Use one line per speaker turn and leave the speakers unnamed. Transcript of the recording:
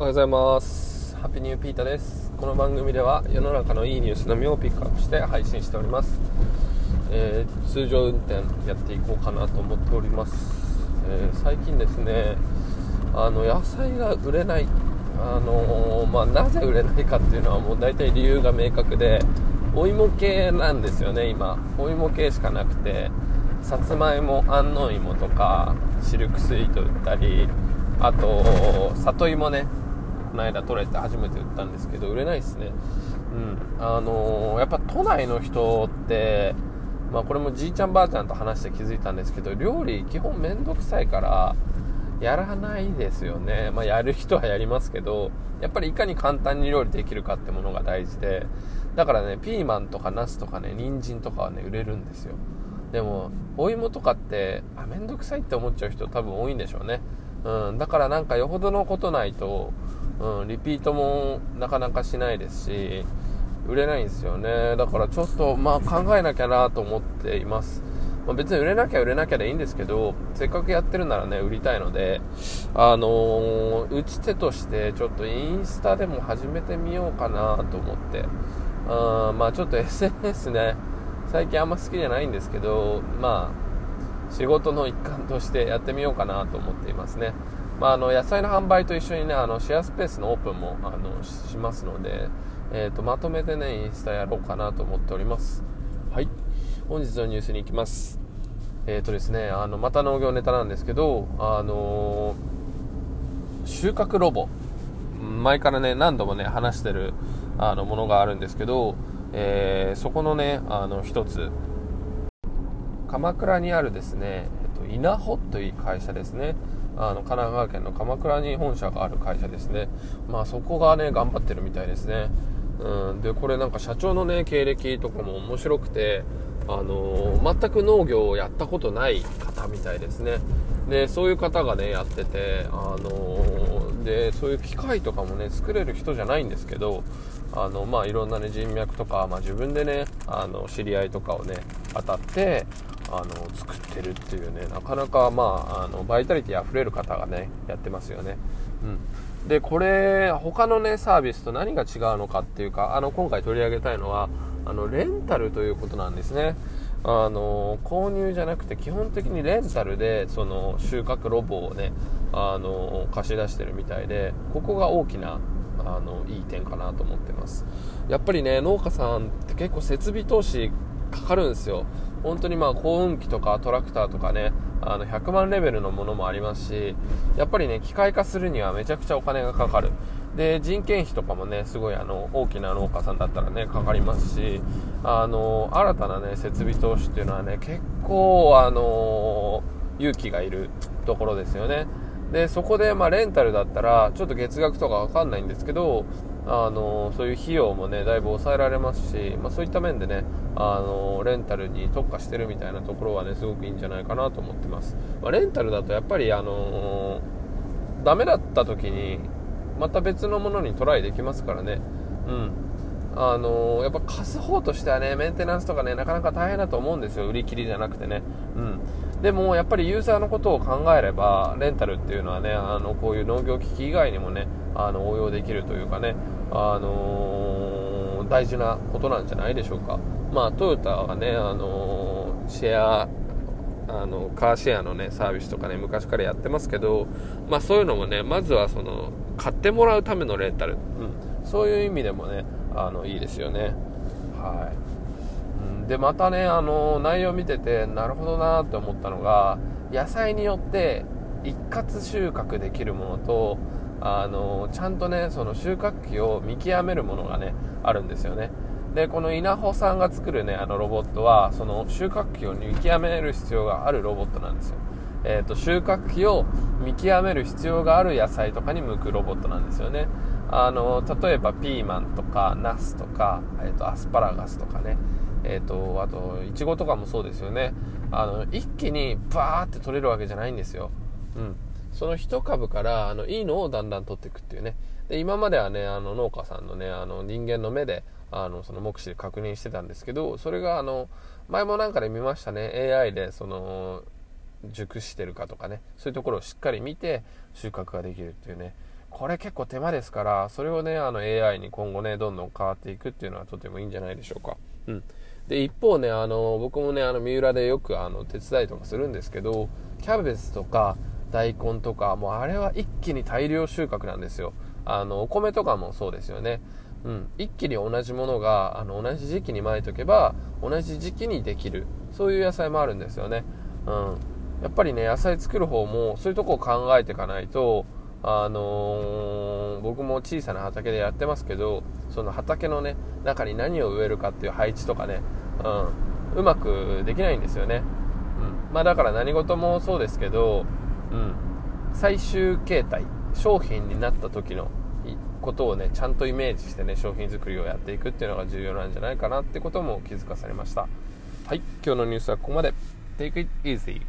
おはようございます。ハッピーニューピータです。この番組では世の中のいいニュースのみをピックアップして配信しております、えー、通常運転やっていこうかなと思っております、えー、最近ですねあの野菜が売れない。あのー、まあ、なぜ売れないかっていうのはもう大体理由が明確でお芋系なんですよね今。お芋系しかなくてさつまいも安納芋とかシルクスイート売ったりあと里芋ね。の間取れて初めて売ったんですけど売れないですね。うん。あのー、やっぱ都内の人ってまあこれもじいちゃんばあちゃんと話して気づいたんですけど料理基本めんどくさいからやらないですよね。まあやる人はやりますけどやっぱりいかに簡単に料理できるかってものが大事でだからねピーマンとかナスとかね人参とかはね売れるんですよ。でもお芋とかってあめんどくさいって思っちゃう人多分多いんでしょうね。うん、だからなんかよほどのことないと、うん、リピートもなかなかしないですし売れないんですよね。だからちょっとまあ考えなきゃなと思っています、まあ、別に売れなきゃ売れなきゃでいいんですけどせっかくやってるならね売りたいのであのー、打ち手としてちょっとインスタでも始めてみようかなと思って。あまあちょっと SNS ね最近あんま好きじゃないんですけどまあ仕事の一環としてやってみようかなと思っていますね、まあ、あの野菜の販売と一緒にねあのシェアスペースのオープンもあのしますので、えーと、まとめてねインスタやろうかなと思っております。はい。本日のニュースに行きます。えーとですねあのまた農業ネタなんですけどあのー、収穫ロボ。前からね何度もね話してるあのものがあるんですけど、えー、そこのねあの一つ。鎌倉にあるですね、えっと、稲穂という会社ですね。あの神奈川県の鎌倉に本社がある会社ですね。まあそこがね頑張ってるみたいですね。うん。でこれなんか社長のね経歴とかも面白くてあのー、全く農業をやったことない方みたいですね。でそういう方がねやっててあのー、でそういう機械とかもね作れる人じゃないんですけどあのまあいろんなね人脈とか、まあ、自分でねあの知り合いとかをね当たってあの作ってるっていうねなかなか、まあ、あのバイタリティあふれる方がねやってますよね、うん、でこれ他のねサービスと何が違うのかっていうかあの今回取り上げたいのはあのレンタルということなんですね。あの購入じゃなくて基本的にレンタルでその収穫ロボをねあの貸し出してるみたいでここが大きなあのいい点かなと思ってます。やっぱりね農家さんって結構設備投資かかるんですよ。本当にまあ耕運機とかトラクターとかねあの100万レベルのものもありますしやっぱりね機械化するにはめちゃくちゃお金がかかる。で人件費とかもねすごいあの大きな農家さんだったらねかかりますしあの新たなね設備投資っていうのはね結構あの勇気がいるところですよね。でそこでまあレンタルだったらちょっと月額とかわかんないんですけどあのそういう費用もねだいぶ抑えられますし、まあ、そういった面でねあのレンタルに特化してるみたいなところはねすごくいいんじゃないかなと思ってます、まあ、レンタルだとやっぱりあの、ダメだった時にまた別のものにトライできますからね。うん。あの、やっぱ貸す方としてはねメンテナンスとかねなかなか大変だと思うんですよ。売り切りじゃなくてね。うん。でもやっぱりユーザーのことを考えればレンタルっていうのはねあのこういう農業機器以外にもねあの応用できるというかねあのー、大事なことなんじゃないでしょうか。まあ、トヨタがね、あのー、シェア、あの、カーシェアのね、サービスとかね、昔からやってますけど、まあそういうのもね、まずはその、買ってもらうためのレンタル。うん。そういう意味でもね、あの、いいですよね。はい。うん、で、またね、あの、内容見てて、なるほどなって思ったのが、野菜によって一括収穫できるものと、あのちゃんとねその収穫期を見極めるものがねあるんですよね。でこの稲穂さんが作るねあのロボットはその収穫期を見極める必要があるロボットなんですよ。えーと、収穫期を見極める必要がある野菜とかに向くロボットなんですよね。あの例えばピーマンとかナスとか、えーと、アスパラガスとかね。えーと、あとイチゴとかもそうですよね。あの一気にバーって取れるわけじゃないんですよ、うん、その1株からあのいいのをだんだん取っていくっていうね。で今まではねあの農家さんのねあの人間の目であのその目視で確認してたんですけどそれがあの前もなんかで見ましたね。AI でその熟してるかとかね。そういうところをしっかり見て収穫ができるっていうね。これ結構手間ですからそれをねあの AI に今後ねどんどん変わっていくっていうのはとてもいいんじゃないでしょうか、うん、で一方ねあの僕もねあの三浦でよくあの手伝いとかするんですけどキャベツとか大根とかもうあれは一気に大量収穫なんですよ。あのお米とかもそうですよね。うん、一気に同じものがあの同じ時期にまいとけば同じ時期にできる。そういう野菜もあるんですよね、うん、やっぱりね野菜作る方もそういうとこを考えていかないとあのー、僕も小さな畑でやってますけどその畑のね中に何を植えるかっていう配置とかね、うん、うまくできないんですよね、うん。まあ、だから何事もそうですけど、うん。最終形態商品になった時のことをねちゃんとイメージしてね商品作りをやっていくっていうのが重要なんじゃないかなってことも気づかされました。はい。今日のニュースはここまで。Take it easy